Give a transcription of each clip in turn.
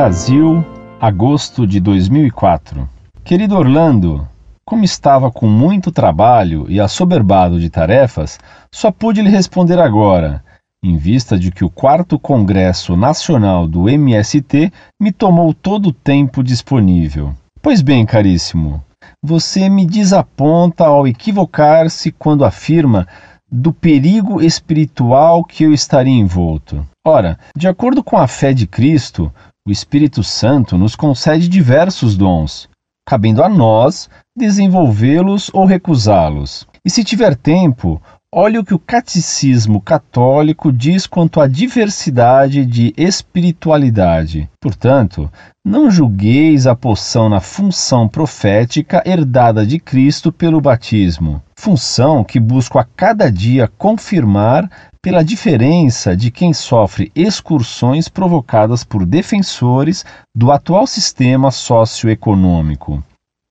Brasil, agosto de 2004. Querido Orlando, como estava com muito trabalho e assoberbado de tarefas, só pude lhe responder agora, em vista de que o quarto Congresso Nacional do MST me tomou todo o tempo disponível. Pois bem, caríssimo, você me desaponta ao equivocar-se quando afirma do perigo espiritual que eu estaria envolto. Ora, de acordo com a fé de Cristo, o Espírito Santo nos concede diversos dons, cabendo a nós desenvolvê-los ou recusá-los. E se tiver tempo, olhe o que o Catecismo Católico diz quanto à diversidade de espiritualidade. Portanto, não julgueis a poção na função profética herdada de Cristo pelo batismo, função que busco a cada dia confirmar pela diferença de quem sofre excursões provocadas por defensores do atual sistema socioeconômico.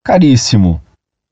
Caríssimo,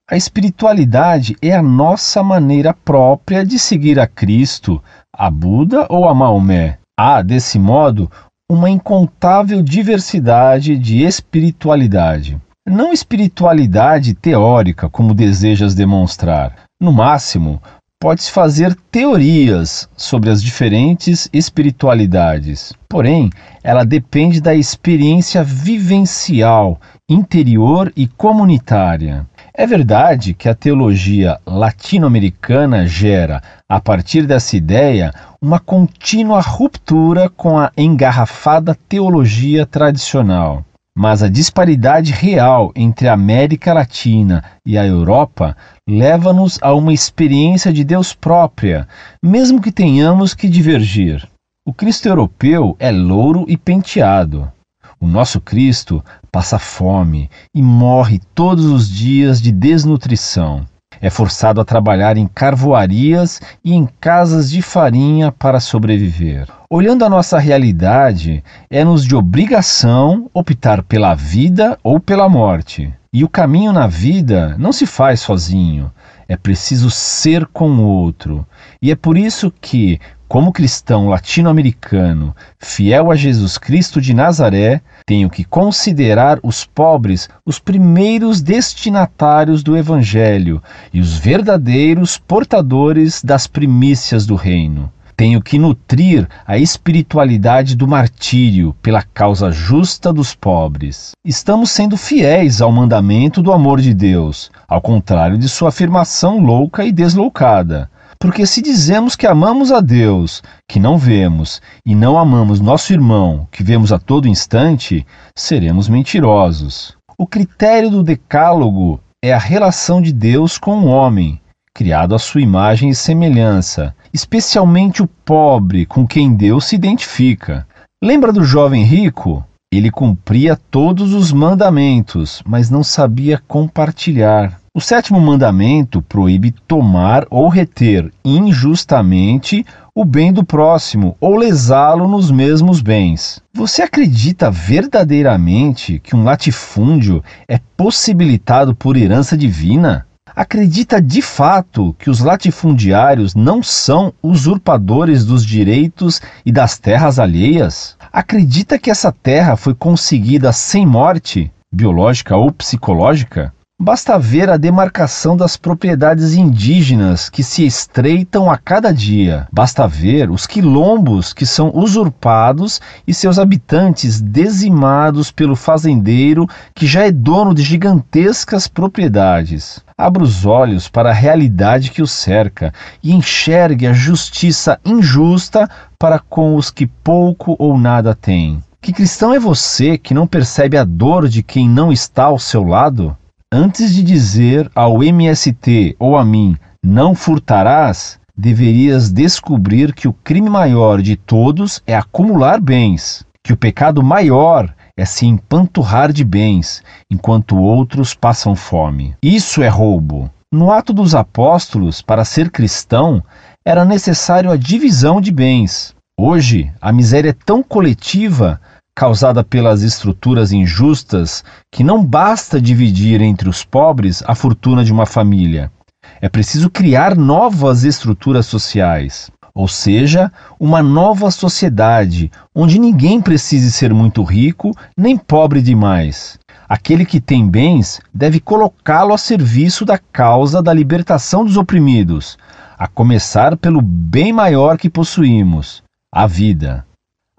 a espiritualidade é a nossa maneira própria de seguir a Cristo, a Buda ou a Maomé. Há, desse modo, uma incontável diversidade de espiritualidade. Não espiritualidade teórica, como desejas demonstrar. No máximo, pode-se fazer teorias sobre as diferentes espiritualidades. Porém, ela depende da experiência vivencial, interior e comunitária. É verdade que a teologia latino-americana gera, a partir dessa ideia, uma contínua ruptura com a engarrafada teologia tradicional. Mas a disparidade real entre a América Latina e a Europa leva-nos a uma experiência de Deus própria, mesmo que tenhamos que divergir. O Cristo europeu é louro e penteado. O nosso Cristo passa fome e morre todos os dias de desnutrição. É forçado a trabalhar em carvoarias e em casas de farinha para sobreviver. Olhando a nossa realidade, é-nos de obrigação optar pela vida ou pela morte. E o caminho na vida não se faz sozinho, é preciso ser com o outro. E é por isso que, como cristão latino-americano, fiel a Jesus Cristo de Nazaré, tenho que considerar os pobres os primeiros destinatários do Evangelho e os verdadeiros portadores das primícias do reino. Tenho que nutrir a espiritualidade do martírio pela causa justa dos pobres. Estamos sendo fiéis ao mandamento do amor de Deus, ao contrário de sua afirmação louca e desloucada. Porque se dizemos que amamos a Deus, que não vemos, e não amamos nosso irmão, que vemos a todo instante, seremos mentirosos. O critério do Decálogo é a relação de Deus com o homem, criado à sua imagem e semelhança, especialmente o pobre com quem Deus se identifica. Lembra do jovem rico? Ele cumpria todos os mandamentos, mas não sabia compartilhar. O sétimo mandamento proíbe tomar ou reter injustamente o bem do próximo ou lesá-lo nos mesmos bens. Você acredita verdadeiramente que um latifúndio é possibilitado por herança divina? Acredita de fato que os latifundiários não são usurpadores dos direitos e das terras alheias? Acredita que essa terra foi conseguida sem morte, biológica ou psicológica? Basta ver a demarcação das propriedades indígenas que se estreitam a cada dia. Basta ver os quilombos que são usurpados e seus habitantes dizimados pelo fazendeiro que já é dono de gigantescas propriedades. Abra os olhos para a realidade que o cerca e enxergue a justiça injusta para com os que pouco ou nada têm. Que cristão é você que não percebe a dor de quem não está ao seu lado? Antes de dizer ao MST ou a mim não furtarás, deverias descobrir que o crime maior de todos é acumular bens, que o pecado maior é se empanturrar de bens, enquanto outros passam fome. Isso é roubo. No ato dos apóstolos, para ser cristão, era necessário a divisão de bens. Hoje, a miséria é tão coletiva causada pelas estruturas injustas que não basta dividir entre os pobres a fortuna de uma família. É preciso criar novas estruturas sociais. ou seja, uma nova sociedade onde ninguém precise ser muito rico nem pobre demais. Aquele que tem bens deve colocá-lo a serviço da causa da libertação dos oprimidos, a começar pelo bem maior que possuímos, a vida.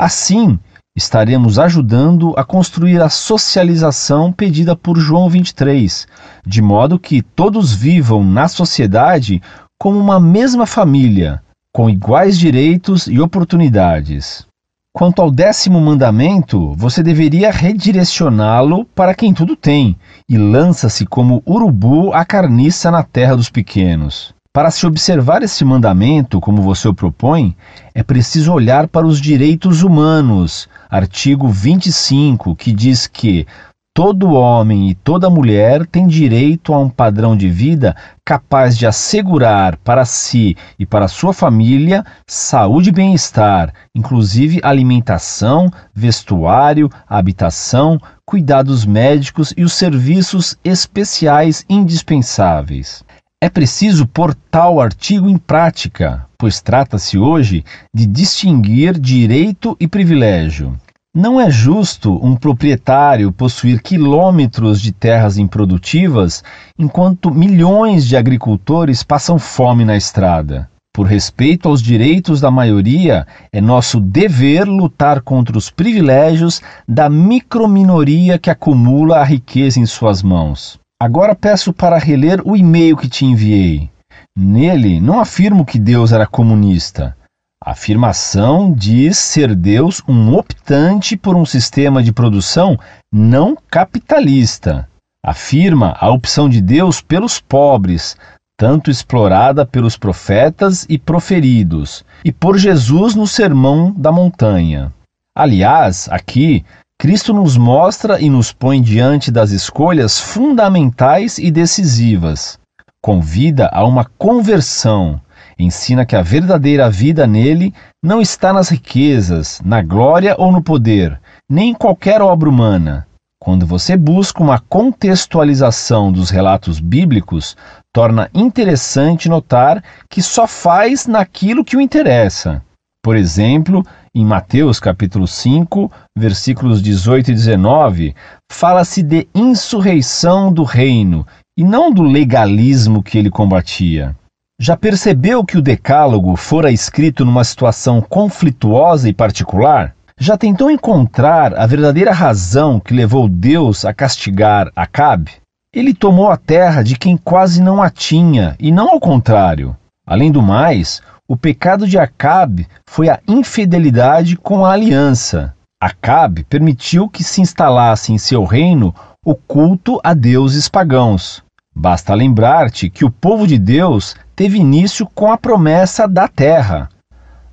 Assim, estaremos ajudando a construir a socialização pedida por João 23, de modo que todos vivam na sociedade como uma mesma família, com iguais direitos e oportunidades. Quanto ao décimo mandamento, você deveria redirecioná-lo para quem tudo tem e lança-se como urubu à carniça na terra dos pequenos. Para se observar esse mandamento, como você o propõe, é preciso olhar para os direitos humanos, artigo 25, que diz que todo homem e toda mulher tem direito a um padrão de vida capaz de assegurar para si e para sua família saúde e bem-estar, inclusive alimentação, vestuário, habitação, cuidados médicos e os serviços especiais indispensáveis. É preciso pôr tal artigo em prática, pois trata-se hoje de distinguir direito e privilégio. Não é justo um proprietário possuir quilômetros de terras improdutivas enquanto milhões de agricultores passam fome na estrada. Por respeito aos direitos da maioria, é nosso dever lutar contra os privilégios da microminoria que acumula a riqueza em suas mãos. Agora peço para reler o e-mail que te enviei. Nele não afirmo que Deus era comunista. A afirmação diz ser Deus um optante por um sistema de produção não capitalista. Afirma a opção de Deus pelos pobres, tanto explorada pelos profetas e proferidos, e por Jesus no Sermão da Montanha. Aliás, aqui Cristo nos mostra e nos põe diante das escolhas fundamentais e decisivas. Convida a uma conversão. Ensina que a verdadeira vida nele não está nas riquezas, na glória ou no poder, nem em qualquer obra humana. Quando você busca uma contextualização dos relatos bíblicos, torna interessante notar que só faz naquilo que o interessa. Por exemplo, em Mateus capítulo 5, versículos 18 e 19, fala-se de insurreição do reino e não do legalismo que ele combatia. Já percebeu que o Decálogo fora escrito numa situação conflituosa e particular? Já tentou encontrar a verdadeira razão que levou Deus a castigar Acabe? Ele tomou a terra de quem quase não a tinha, e não ao contrário. Além do mais, o pecado de Acabe foi a infidelidade com a aliança. Acabe permitiu que se instalasse em seu reino o culto a deuses pagãos. Basta lembrar-te que o povo de Deus teve início com a promessa da terra.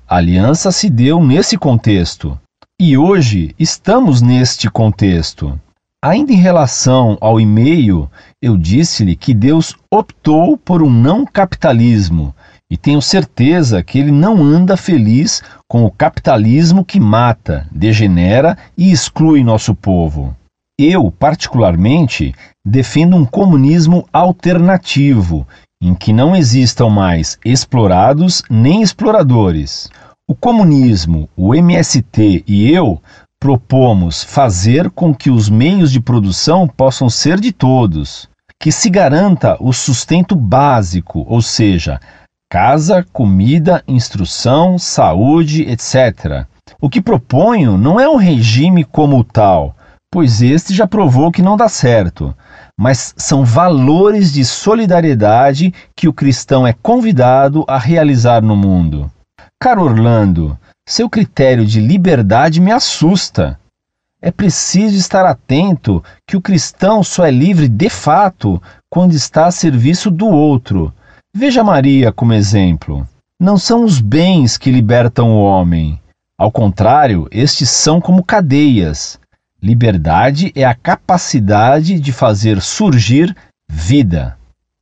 A aliança se deu nesse contexto. E hoje estamos neste contexto. Ainda em relação ao e-mail, eu disse-lhe que Deus optou por um não capitalismo e tenho certeza que ele não anda feliz com o capitalismo que mata, degenera e exclui nosso povo. Eu, particularmente, defendo um comunismo alternativo, em que não existam mais explorados nem exploradores. O comunismo, o MST e eu propomos fazer com que os meios de produção possam ser de todos, que se garanta o sustento básico, ou seja, casa, comida, instrução, saúde, etc. O que proponho não é um regime como tal, pois este já provou que não dá certo, mas são valores de solidariedade que o cristão é convidado a realizar no mundo. Caro Orlando, seu critério de liberdade me assusta. É preciso estar atento que o cristão só é livre de fato quando está a serviço do outro Veja Maria como exemplo. Não são os bens que libertam o homem. Ao contrário, estes são como cadeias. Liberdade é a capacidade de fazer surgir vida.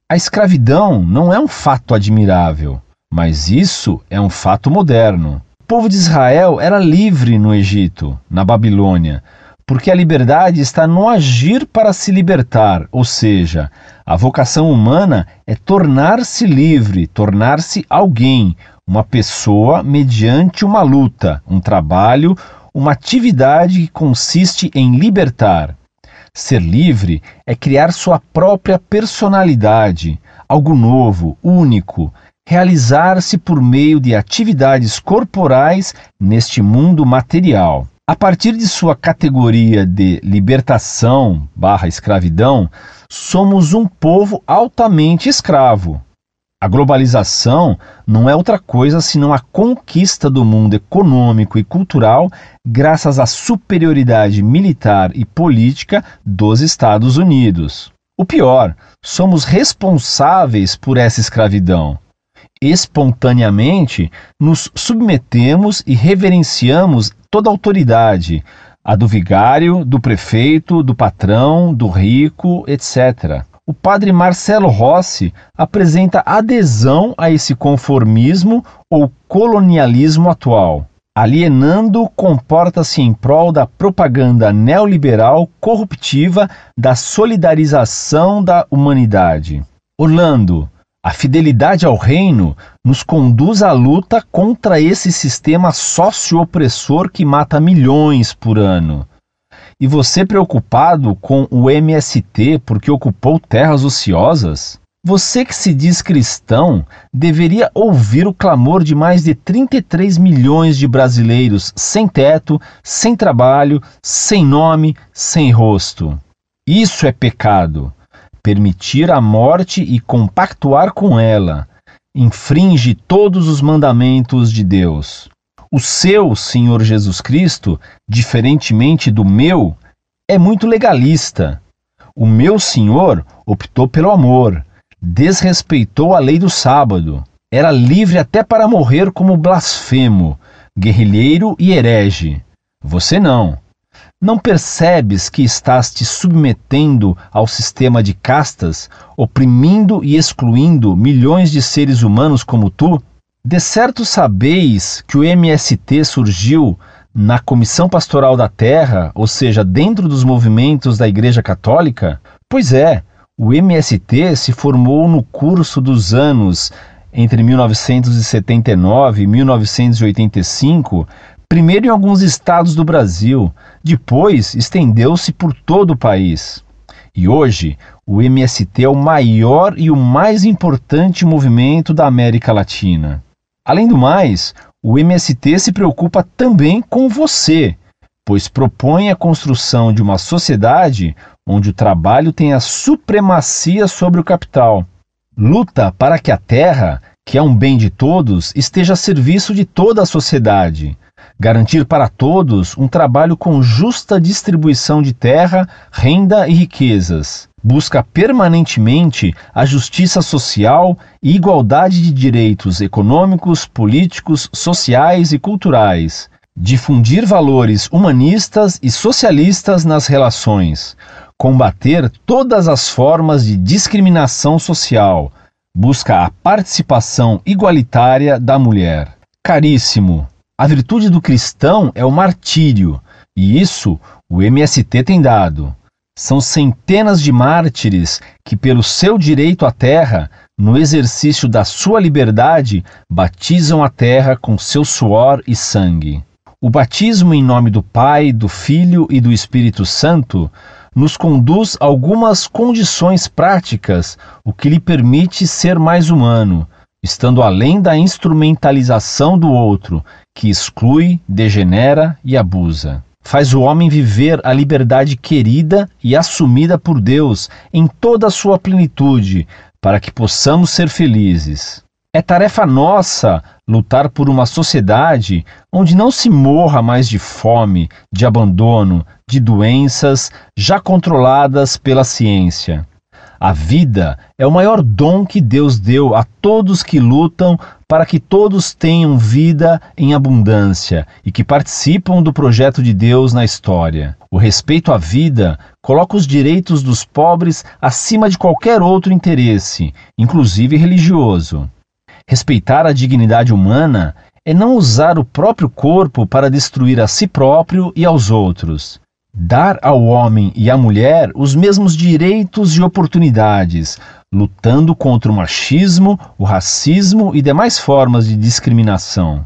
A escravidão não é um fato admirável, mas isso é um fato moderno. O povo de Israel era livre no Egito, na Babilônia, porque a liberdade está no agir para se libertar, ou seja, a vocação humana é tornar-se livre, tornar-se alguém, uma pessoa mediante uma luta, um trabalho, uma atividade que consiste em libertar. Ser livre é criar sua própria personalidade, algo novo, único, realizar-se por meio de atividades corporais neste mundo material. A partir de sua categoria de libertação barra escravidão, somos um povo altamente escravo. A globalização não é outra coisa senão a conquista do mundo econômico e cultural graças à superioridade militar e política dos Estados Unidos. O pior, somos responsáveis por essa escravidão espontaneamente nos submetemos e reverenciamos toda autoridade, a do vigário, do prefeito, do patrão, do rico, etc. O padre Marcelo Rossi apresenta adesão a esse conformismo ou colonialismo atual. Alienando comporta-se em prol da propaganda neoliberal corruptiva da solidarização da humanidade. Orlando, a fidelidade ao reino nos conduz à luta contra esse sistema sócio-opressor que mata milhões por ano. E você preocupado com o MST porque ocupou terras ociosas? Você que se diz cristão deveria ouvir o clamor de mais de 33 milhões de brasileiros sem teto, sem trabalho, sem nome, sem rosto. Isso é pecado permitir a morte e compactuar com ela, infringe todos os mandamentos de Deus. O seu Senhor Jesus Cristo, diferentemente do meu, é muito legalista. O meu Senhor optou pelo amor, desrespeitou a lei do sábado, era livre até para morrer como blasfemo, guerrilheiro e herege. Você não. Não percebes que estás te submetendo ao sistema de castas, oprimindo e excluindo milhões de seres humanos como tu? De certo sabeis que o MST surgiu na Comissão Pastoral da Terra, ou seja, dentro dos movimentos da Igreja Católica? Pois é, o MST se formou no curso dos anos entre 1979 e 1985 primeiro em alguns estados do Brasil, depois estendeu-se por todo o país. E hoje, o MST é o maior e o mais importante movimento da América Latina. Além do mais, o MST se preocupa também com você, pois propõe a construção de uma sociedade onde o trabalho tenha supremacia sobre o capital. Luta para que a terra, que é um bem de todos, esteja a serviço de toda a sociedade garantir para todos um trabalho com justa distribuição de terra, renda e riquezas. Busca permanentemente a justiça social e igualdade de direitos econômicos, políticos, sociais e culturais. Difundir valores humanistas e socialistas nas relações. Combater todas as formas de discriminação social. Busca a participação igualitária da mulher. Caríssimo, a virtude do cristão é o martírio, e isso o MST tem dado. São centenas de mártires que, pelo seu direito à terra, no exercício da sua liberdade, batizam a terra com seu suor e sangue. O batismo em nome do Pai, do Filho e do Espírito Santo nos conduz a algumas condições práticas, o que lhe permite ser mais humano, estando além da instrumentalização do outro, que exclui, degenera e abusa. Faz o homem viver a liberdade querida e assumida por Deus em toda a sua plenitude, para que possamos ser felizes. É tarefa nossa lutar por uma sociedade onde não se morra mais de fome, de abandono, de doenças já controladas pela ciência. A vida é o maior dom que Deus deu a todos que lutam para que todos tenham vida em abundância e que participam do projeto de Deus na história. O respeito à vida coloca os direitos dos pobres acima de qualquer outro interesse, inclusive religioso. Respeitar a dignidade humana é não usar o próprio corpo para destruir a si próprio e aos outros dar ao homem e à mulher os mesmos direitos e oportunidades, lutando contra o machismo, o racismo e demais formas de discriminação.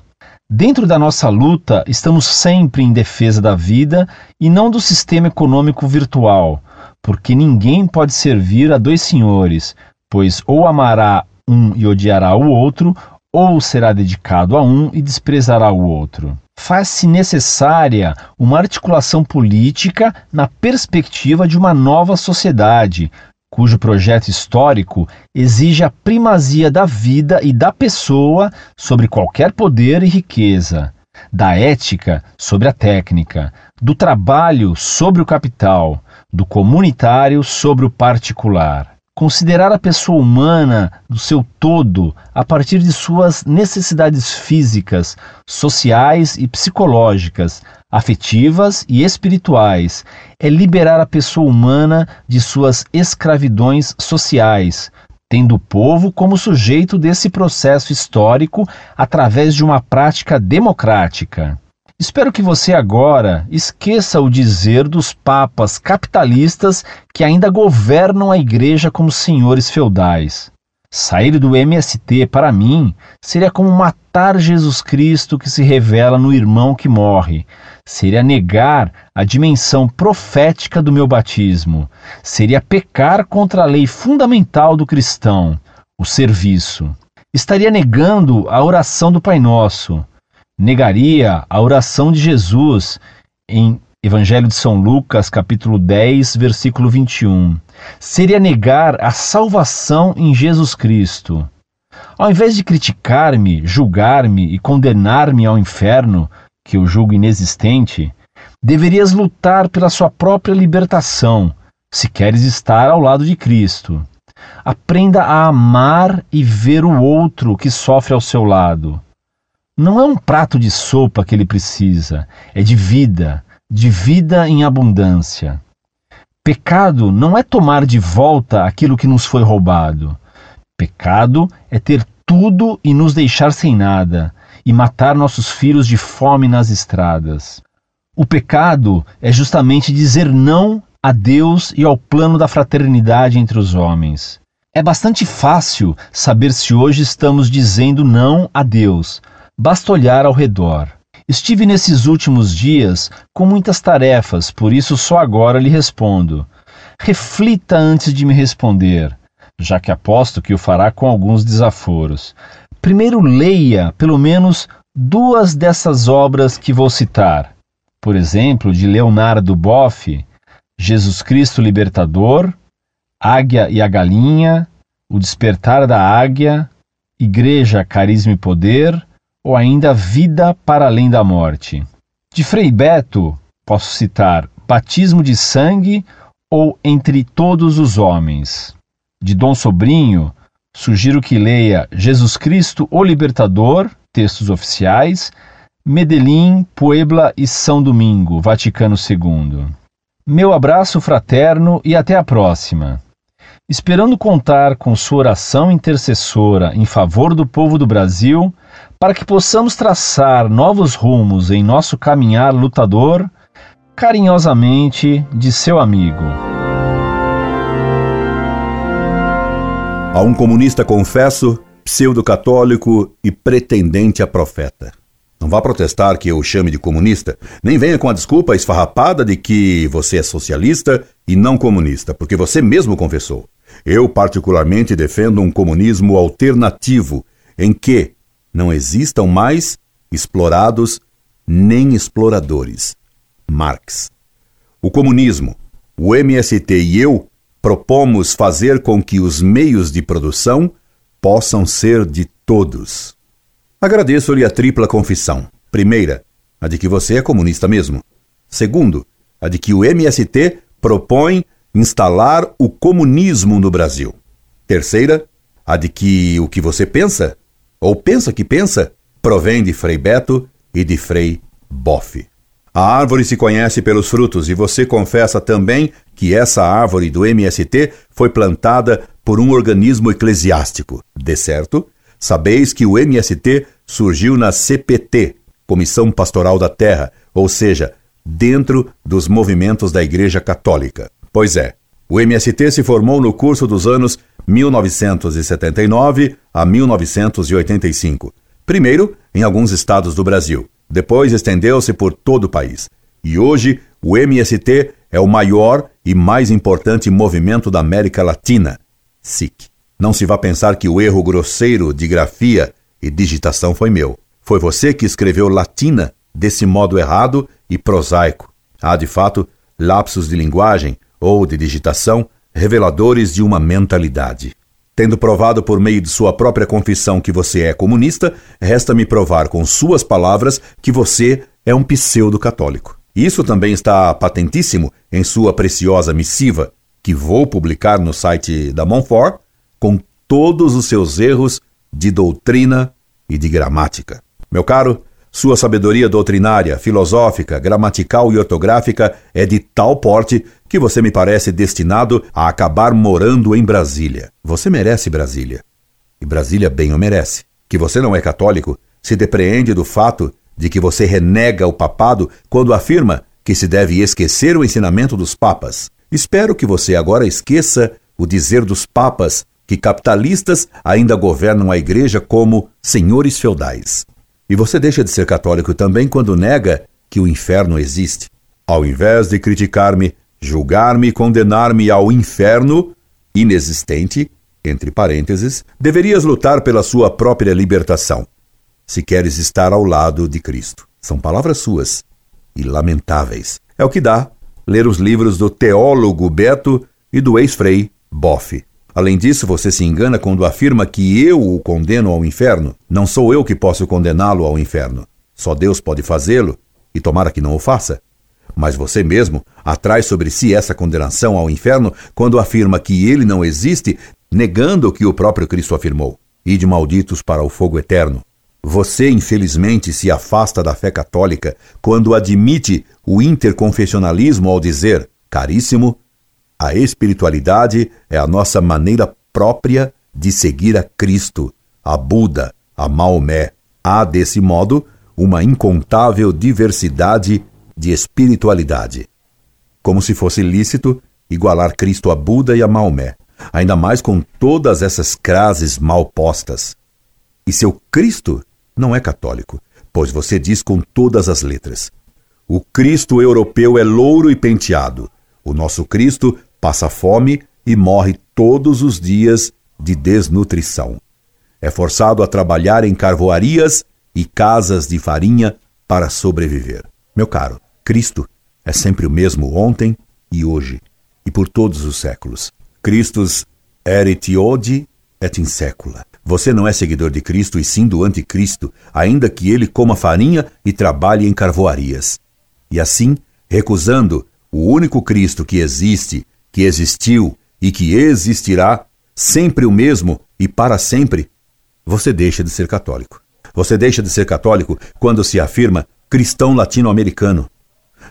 Dentro da nossa luta, estamos sempre em defesa da vida e não do sistema econômico virtual, porque ninguém pode servir a dois senhores, pois ou amará um e odiará o outro, ou será dedicado a um e desprezará o outro. Faz-se necessária uma articulação política na perspectiva de uma nova sociedade, cujo projeto histórico exige a primazia da vida e da pessoa sobre qualquer poder e riqueza, da ética sobre a técnica, do trabalho sobre o capital, do comunitário sobre o particular. Considerar a pessoa humana do seu todo a partir de suas necessidades físicas, sociais e psicológicas, afetivas e espirituais, é liberar a pessoa humana de suas escravidões sociais, tendo o povo como sujeito desse processo histórico através de uma prática democrática. Espero que você agora esqueça o dizer dos papas capitalistas que ainda governam a igreja como senhores feudais. Sair do MST, para mim, seria como matar Jesus Cristo que se revela no irmão que morre. Seria negar a dimensão profética do meu batismo. Seria pecar contra a lei fundamental do cristão, o serviço. Estaria negando a oração do Pai Nosso negaria a oração de Jesus em Evangelho de São Lucas, capítulo 10, versículo 21. Seria negar a salvação em Jesus Cristo. Ao invés de criticar-me, julgar-me e condenar-me ao inferno, que eu julgo inexistente, deverias lutar pela sua própria libertação, se queres estar ao lado de Cristo. Aprenda a amar e ver o outro que sofre ao seu lado. Não é um prato de sopa que ele precisa, é de vida, de vida em abundância. Pecado não é tomar de volta aquilo que nos foi roubado. Pecado é ter tudo e nos deixar sem nada, e matar nossos filhos de fome nas estradas. O pecado é justamente dizer não a Deus e ao plano da fraternidade entre os homens. É bastante fácil saber se hoje estamos dizendo não a Deus, Basta olhar ao redor. Estive nesses últimos dias com muitas tarefas, por isso só agora lhe respondo. Reflita antes de me responder, já que aposto que o fará com alguns desaforos. Primeiro leia, pelo menos, duas dessas obras que vou citar. Por exemplo, de Leonardo Boff, Jesus Cristo Libertador, Águia e a Galinha, O Despertar da Águia, Igreja, Carisma e Poder, ou ainda Vida para além da morte. De Frei Beto, posso citar Batismo de Sangue ou Entre Todos os Homens. De Dom Sobrinho, sugiro que leia Jesus Cristo, o Libertador, textos oficiais, Medellín, Puebla e São Domingo, Vaticano II. Meu abraço fraterno e até a próxima. Esperando contar com sua oração intercessora em favor do povo do Brasil, para que possamos traçar novos rumos em nosso caminhar lutador, carinhosamente de seu amigo. A um comunista confesso, pseudo-católico e pretendente a profeta. Não vá protestar que eu o chame de comunista, nem venha com a desculpa esfarrapada de que você é socialista e não comunista, porque você mesmo confessou. Eu, particularmente, defendo um comunismo alternativo, em que não existam mais explorados nem exploradores. Marx. O comunismo, o MST e eu propomos fazer com que os meios de produção possam ser de todos. Agradeço-lhe a tripla confissão. Primeira, a de que você é comunista mesmo. Segundo, a de que o MST propõe instalar o comunismo no Brasil. Terceira, a de que o que você pensa ou pensa que pensa, provém de Frei Beto e de Frei Boff. A árvore se conhece pelos frutos e você confessa também que essa árvore do MST foi plantada por um organismo eclesiástico. De certo, sabeis que o MST surgiu na CPT, Comissão Pastoral da Terra, ou seja, dentro dos movimentos da Igreja Católica. Pois é, O MST se formou no curso dos anos 1979 a 1985. Primeiro em alguns estados do Brasil, depois estendeu-se por todo o país. E hoje o MST é o maior e mais importante movimento da América Latina. SIC. Não se vá pensar que o erro grosseiro de grafia e digitação foi meu. Foi você que escreveu latina desse modo errado e prosaico. Há, de fato, lapsos de linguagem ou de digitação reveladores de uma mentalidade. Tendo provado por meio de sua própria confissão que você é comunista, resta-me provar com suas palavras que você é um pseudo-católico. Isso também está patentíssimo em sua preciosa missiva, que vou publicar no site da Monfort, com todos os seus erros de doutrina e de gramática. Meu caro, sua sabedoria doutrinária, filosófica, gramatical e ortográfica é de tal porte que você me parece destinado a acabar morando em Brasília. Você merece Brasília. E Brasília bem o merece. Que você não é católico se depreende do fato de que você renega o papado quando afirma que se deve esquecer o ensinamento dos papas. Espero que você agora esqueça o dizer dos papas que capitalistas ainda governam a igreja como senhores feudais. E você deixa de ser católico também quando nega que o inferno existe. Ao invés de criticar-me, julgar-me e condenar-me ao inferno inexistente, entre parênteses, deverias lutar pela sua própria libertação, se queres estar ao lado de Cristo. São palavras suas e lamentáveis. É o que dá ler os livros do teólogo Beto e do ex-frei Boff. Além disso, você se engana quando afirma que eu o condeno ao inferno. Não sou eu que posso condená-lo ao inferno. Só Deus pode fazê-lo, e tomara que não o faça. Mas você mesmo atrai sobre si essa condenação ao inferno quando afirma que ele não existe, negando o que o próprio Cristo afirmou. Ide malditos para o fogo eterno. Você, infelizmente, se afasta da fé católica quando admite o interconfessionalismo ao dizer: Caríssimo, a espiritualidade é a nossa maneira própria de seguir a Cristo, a Buda, a Maomé. Há, desse modo, uma incontável diversidade de espiritualidade. Como se fosse lícito igualar Cristo a Buda e a Maomé, ainda mais com todas essas crases mal postas. E seu Cristo não é católico, pois você diz com todas as letras: O Cristo europeu é louro e penteado. O nosso Cristo passa fome e morre todos os dias de desnutrição. É forçado a trabalhar em carvoarias e casas de farinha para sobreviver. Meu caro, Cristo é sempre o mesmo ontem e hoje, e por todos os séculos. Christus erit odi et in secula. Você não é seguidor de Cristo e sim do anticristo, ainda que ele coma farinha e trabalhe em carvoarias. E assim, recusando o único Cristo que existe que existiu e que existirá, sempre o mesmo e para sempre, você deixa de ser católico. Você deixa de ser católico quando se afirma cristão latino-americano.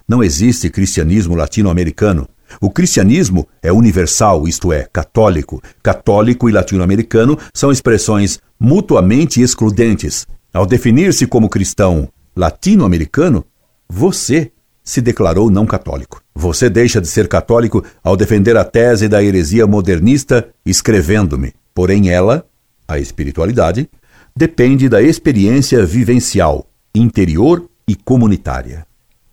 Não existe cristianismo latino-americano. O cristianismo é universal, isto é, católico. Católico e latino-americano são expressões mutuamente excludentes. Ao definir-se como cristão latino-americano, você se declarou não católico. Você deixa de ser católico ao defender a tese da heresia modernista escrevendo-me. Porém, ela, a espiritualidade, depende da experiência vivencial, interior e comunitária.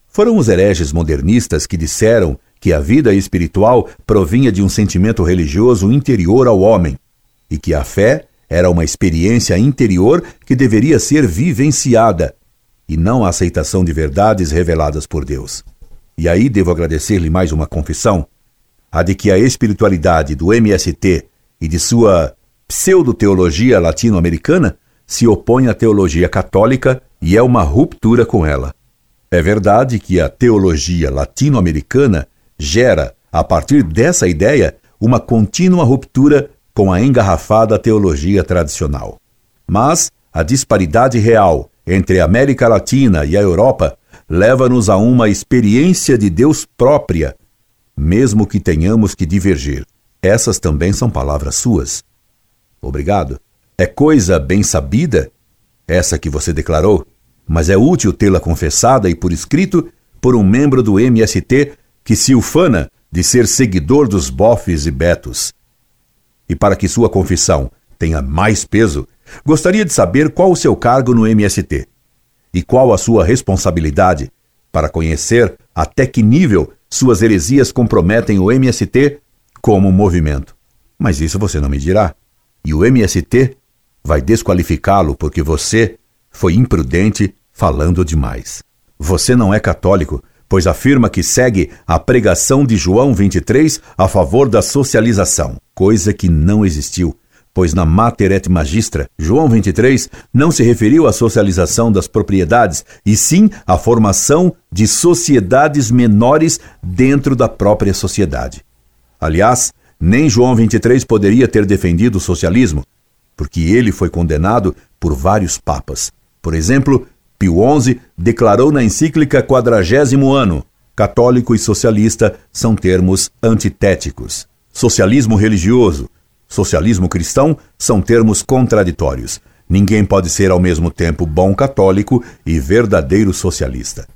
Foram os hereges modernistas que disseram que a vida espiritual provinha de um sentimento religioso interior ao homem e que a fé era uma experiência interior que deveria ser vivenciada e não a aceitação de verdades reveladas por Deus. E aí devo agradecer-lhe mais uma confissão, a de que a espiritualidade do MST e de sua pseudo-teologia latino-americana se opõe à teologia católica e é uma ruptura com ela. É verdade que a teologia latino-americana gera, a partir dessa ideia, uma contínua ruptura com a engarrafada teologia tradicional. Mas a disparidade real entre a América Latina e a Europa leva-nos a uma experiência de Deus própria, mesmo que tenhamos que divergir. Essas também são palavras suas. Obrigado. É coisa bem sabida, essa que você declarou, mas é útil tê-la confessada e por escrito por um membro do MST que se ufana de ser seguidor dos bofes e betos. E para que sua confissão tenha mais peso, gostaria de saber qual o seu cargo no MST e qual a sua responsabilidade para conhecer até que nível suas heresias comprometem o MST como movimento. Mas isso você não me dirá. E o MST vai desqualificá-lo porque você foi imprudente falando demais. Você não é católico, pois afirma que segue a pregação de João 23 a favor da socialização, coisa que não existiu pois na Mater et Magistra, João 23 não se referiu à socialização das propriedades, e sim à formação de sociedades menores dentro da própria sociedade. Aliás, nem João 23 poderia ter defendido o socialismo, porque ele foi condenado por vários papas. Por exemplo, Pio XI declarou na encíclica Quadragésimo Ano: católico e socialista são termos antitéticos. Socialismo religioso, socialismo cristão são termos contraditórios. Ninguém pode ser ao mesmo tempo bom católico e verdadeiro socialista.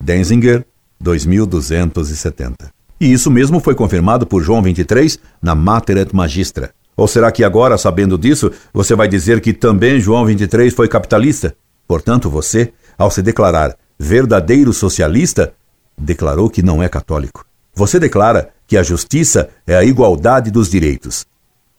Denzinger, 2270. E isso mesmo foi confirmado por João 23 na Mater et Magistra. Ou será que agora, sabendo disso, você vai dizer que também João 23 foi capitalista? Portanto, você, ao se declarar verdadeiro socialista, declarou que não é católico. Você declara que a justiça é a igualdade dos direitos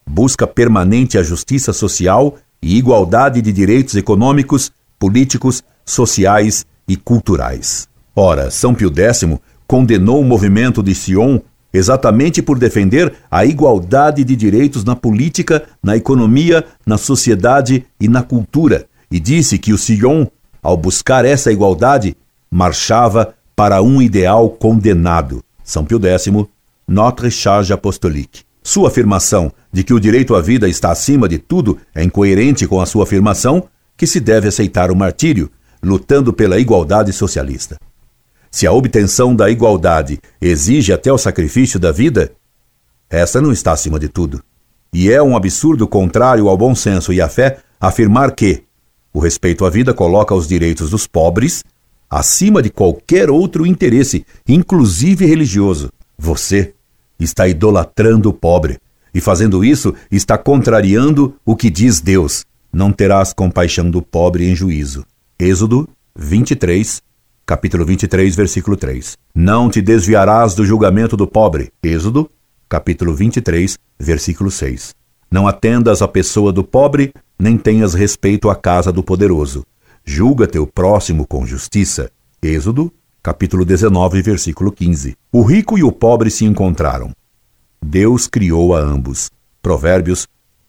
busca permanente a justiça social e igualdade de direitos econômicos, políticos, sociais e culturais. Ora, São Pio X condenou o movimento de Sion exatamente por defender a igualdade de direitos na política, na economia, na sociedade e na cultura, e disse que o Sion, ao buscar essa igualdade, marchava para um ideal condenado. São Pio X, Notre Charge Apostolique. Sua afirmação de que o direito à vida está acima de tudo é incoerente com a sua afirmação que se deve aceitar o martírio, lutando pela igualdade socialista. Se a obtenção da igualdade exige até o sacrifício da vida, esta não está acima de tudo. E é um absurdo contrário ao bom senso e à fé afirmar que o respeito à vida coloca os direitos dos pobres acima de qualquer outro interesse, inclusive religioso. Você está idolatrando o pobre, e fazendo isso está contrariando o que diz Deus: não terás compaixão do pobre em juízo. Êxodo 23, capítulo 23, versículo 3. Não te desviarás do julgamento do pobre. Êxodo, capítulo 23, versículo 6. Não atendas à pessoa do pobre, nem tenhas respeito à casa do poderoso. Julga teu próximo com justiça. Êxodo, capítulo 19, versículo 15. O rico e o pobre se encontraram. Deus criou a ambos. Provérbios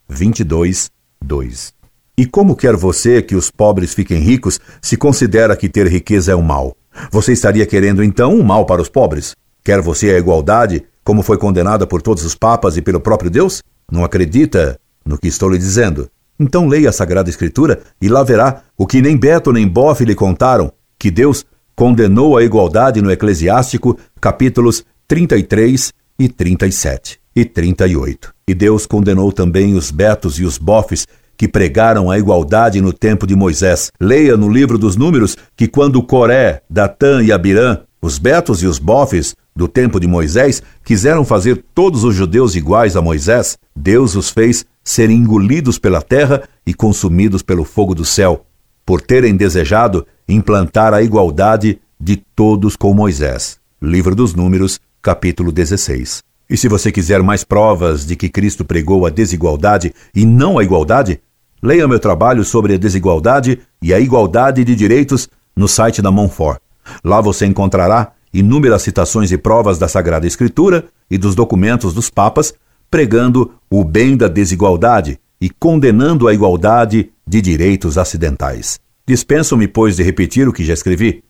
22, 2. E como quer você que os pobres fiquem ricos se considera que ter riqueza é um mal? Você estaria querendo então um mal para os pobres? Quer você a igualdade, como foi condenada por todos os papas e pelo próprio Deus? Não acredita no que estou lhe dizendo? Então leia a Sagrada Escritura e lá verá o que nem Beto nem Boff lhe contaram, que Deus condenou a igualdade no Eclesiástico, capítulos 33 e 37 e 38. E Deus condenou também os betos e os bofes que pregaram a igualdade no tempo de Moisés. Leia no livro dos Números que quando Coré, Datã e Abirã, os betos e os bofes do tempo de Moisés, quiseram fazer todos os judeus iguais a Moisés, Deus os fez serem engolidos pela terra e consumidos pelo fogo do céu, por terem desejado implantar a igualdade de todos com Moisés. Livro dos Números, capítulo 16. E se você quiser mais provas de que Cristo pregou a desigualdade e não a igualdade, leia meu trabalho sobre a desigualdade e a igualdade de direitos no site da Monfort. Lá você encontrará inúmeras citações e provas da Sagrada Escritura e dos documentos dos papas pregando o bem da desigualdade e condenando a igualdade de direitos acidentais. Dispenso-me, pois, de repetir o que já escrevi.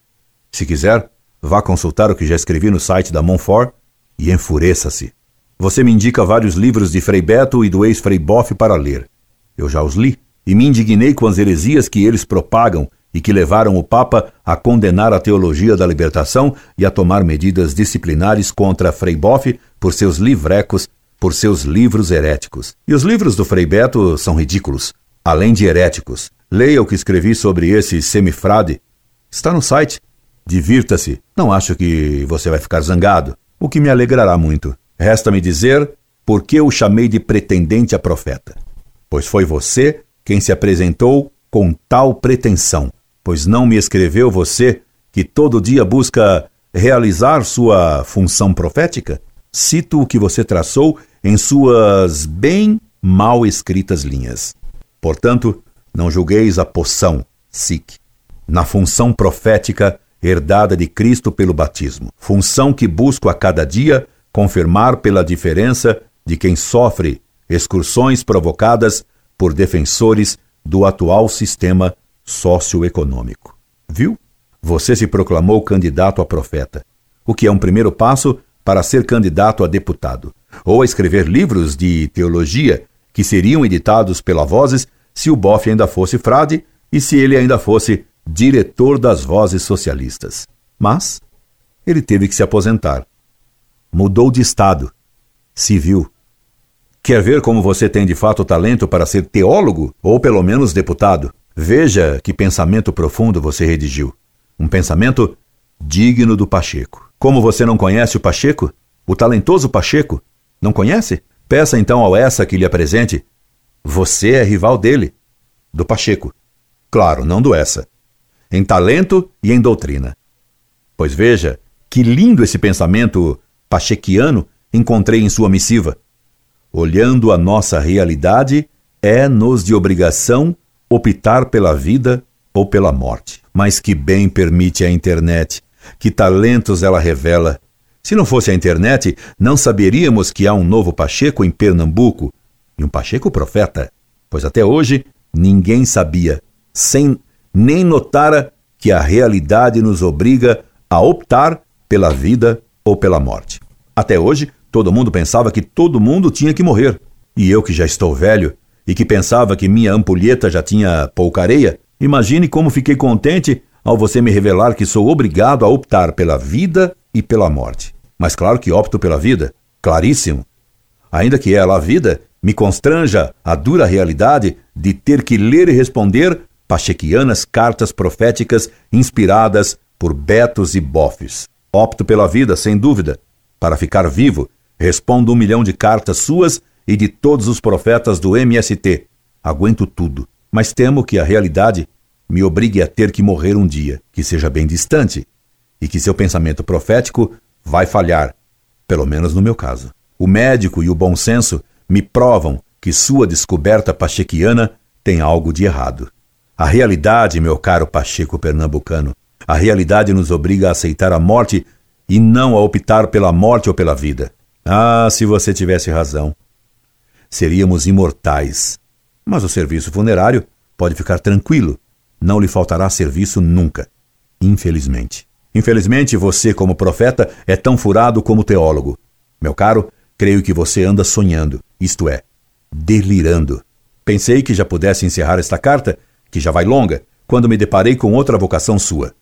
Se quiser, vá consultar o que já escrevi no site da Monfort e enfureça-se. Você me indica vários livros de Frei Beto e do ex-Frei Boff para ler. Eu já os li e me indignei com as heresias que eles propagam e que levaram o Papa a condenar a teologia da libertação e a tomar medidas disciplinares contra Frei Boff por seus livrecos, por seus livros heréticos. E os livros do Frei Beto são ridículos, além de heréticos. Leia o que escrevi sobre esse semifrade. Está no site. Divirta-se. Não acho que você vai ficar zangado. o que me alegrará muito. Resta-me dizer por que o chamei de pretendente a profeta. Pois foi você quem se apresentou com tal pretensão, pois não me escreveu você que todo dia busca realizar sua função profética? Cito o que você traçou em suas bem mal escritas linhas. Portanto, não julgueis a poção, sic, na função profética herdada de Cristo pelo batismo, função que busco a cada dia confirmar pela diferença de quem sofre excursões provocadas por defensores do atual sistema socioeconômico. Viu? Você se proclamou candidato a profeta, o que é um primeiro passo para ser candidato a deputado, ou a escrever livros de teologia que seriam editados pela Vozes se o Boff ainda fosse frade e se ele ainda fosse diretor das Vozes Socialistas. Mas ele teve que se aposentar. Mudou de estado. Civil. Quer ver como você tem de fato talento para ser teólogo ou pelo menos deputado? Veja que pensamento profundo você redigiu. Um pensamento digno do Pacheco. Como você não conhece o Pacheco? O talentoso Pacheco? Não conhece? Peça então ao essa que lhe apresente. Você é rival dele, do Pacheco. Claro, não do essa. Em talento e em doutrina. Pois veja, que lindo esse pensamento pachequiano encontrei em sua missiva. Olhando a nossa realidade, é-nos de obrigação optar pela vida ou pela morte. Mas que bem permite a internet, que talentos ela revela. Se não fosse a internet, não saberíamos que há um novo Pacheco em Pernambuco, e um Pacheco profeta, pois até hoje ninguém sabia, sem nem notara que a realidade nos obriga a optar pela vida ou pela morte. Até hoje, todo mundo pensava que todo mundo tinha que morrer. E eu que já estou velho e que pensava que minha ampulheta já tinha pouca areia, Imagine como fiquei contente ao você me revelar que sou obrigado a optar pela vida e pela morte. Mas claro que opto pela vida, claríssimo. Ainda que ela, a vida, me constranja a dura realidade de ter que ler e responder pachequianas cartas proféticas inspiradas por betos e bofes. Opto pela vida, sem dúvida. Para ficar vivo, respondo um milhão de cartas suas e de todos os profetas do MST. Aguento tudo mas temo que a realidade me obrigue a ter que morrer um dia, que seja bem distante, e que seu pensamento profético vai falhar, pelo menos no meu caso. O médico e o bom senso me provam que sua descoberta pachequiana tem algo de errado. A realidade, meu caro Pacheco pernambucano, a realidade nos obriga a aceitar a morte e não a optar pela morte ou pela vida. Ah, se você tivesse razão. Seríamos imortais, mas o serviço funerário pode ficar tranquilo, não lhe faltará serviço nunca. Infelizmente. Infelizmente, você, como profeta, é tão furado como teólogo. Meu caro, creio que você anda sonhando, isto é, delirando. Pensei que já pudesse encerrar esta carta, que já vai longa, quando me deparei com outra vocação sua.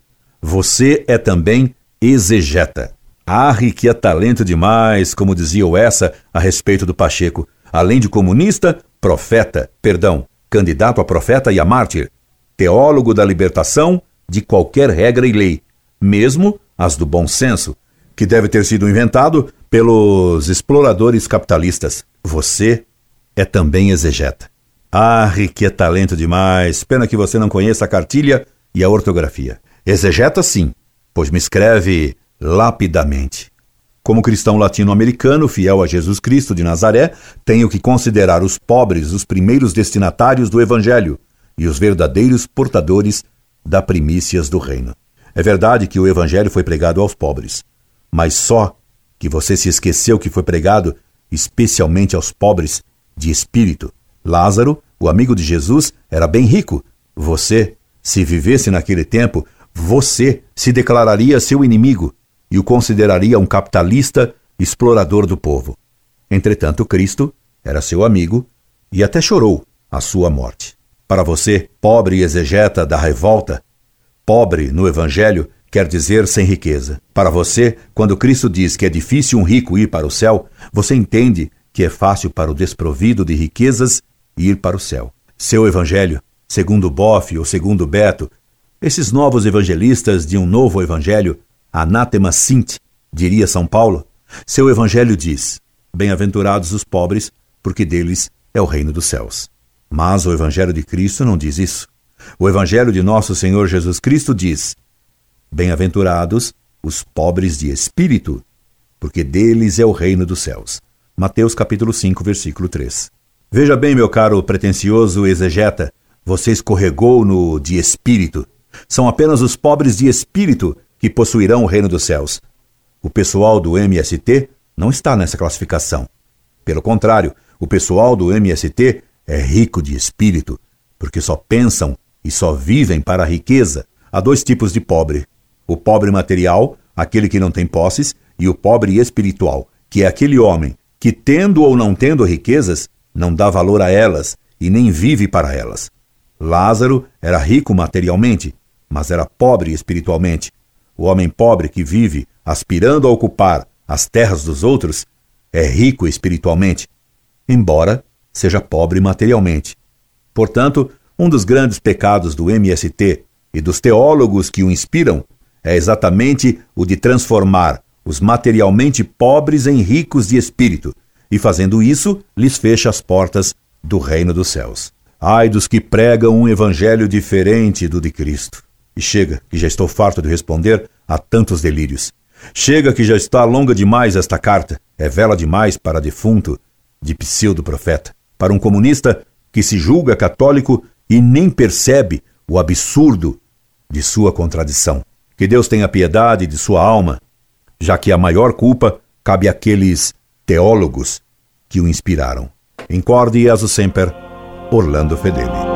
Você é também exegeta. Arre que é talento demais, como dizia o essa a respeito do Pacheco. Além de comunista, profeta, perdão, candidato a profeta e a mártir, teólogo da libertação de qualquer regra e lei, mesmo as do bom senso, que deve ter sido inventado pelos exploradores capitalistas. Você é também exegeta. Ah, que é talento demais! Pena que você não conheça a cartilha e a ortografia. Exegeta sim, pois me escreve lapidamente. Como cristão latino-americano, fiel a Jesus Cristo de Nazaré, tenho que considerar os pobres os primeiros destinatários do Evangelho e os verdadeiros portadores da primícias do reino. É verdade que o Evangelho foi pregado aos pobres, mas só que você se esqueceu que foi pregado especialmente aos pobres de espírito. Lázaro, o amigo de Jesus, era bem rico. Você, se vivesse naquele tempo, você se declararia seu inimigo e o consideraria um capitalista explorador do povo. Entretanto, Cristo era seu amigo e até chorou a sua morte. Para você, pobre exegeta da revolta, pobre no Evangelho quer dizer sem riqueza. Para você, quando Cristo diz que é difícil um rico ir para o céu, você entende que é fácil para o desprovido de riquezas ir para o céu. Seu Evangelho, segundo Boff ou segundo Beto, esses novos evangelistas de um novo Evangelho, Anátema sint, diria São Paulo, Seu evangelho diz: Bem-aventurados os pobres, porque deles é o reino dos céus. Mas o evangelho de Cristo não diz isso. O evangelho de nosso Senhor Jesus Cristo diz: Bem-aventurados os pobres de espírito, porque deles é o reino dos céus. Mateus capítulo 5, versículo 3. Veja bem, meu caro pretensioso exegeta, você escorregou no de espírito. São apenas os pobres de espírito que possuirão o reino dos céus. O pessoal do MST não está nessa classificação. Pelo contrário, o pessoal do MST é rico de espírito, porque só pensam e só vivem para a riqueza. Há dois tipos de pobre: o pobre material, aquele que não tem posses, e o pobre espiritual, que é aquele homem que, tendo ou não tendo riquezas, não dá valor a elas e nem vive para elas. Lázaro era rico materialmente, mas era pobre espiritualmente. O homem pobre que vive aspirando a ocupar as terras dos outros é rico espiritualmente, embora seja pobre materialmente. Portanto, um dos grandes pecados do MST e dos teólogos que o inspiram é exatamente o de transformar os materialmente pobres em ricos de espírito, e fazendo isso, lhes fecha as portas do reino dos céus. Ai dos que pregam um evangelho diferente do de Cristo. E chega, que já estou farto de responder a tantos delírios. Chega que já está longa demais esta carta, é vela demais para defunto de pseudo-profeta, para um comunista que se julga católico e nem percebe o absurdo de sua contradição. Que Deus tenha piedade de sua alma já que a maior culpa cabe àqueles teólogos que o inspiraram. Incorde e aso semper, Orlando Fedeli.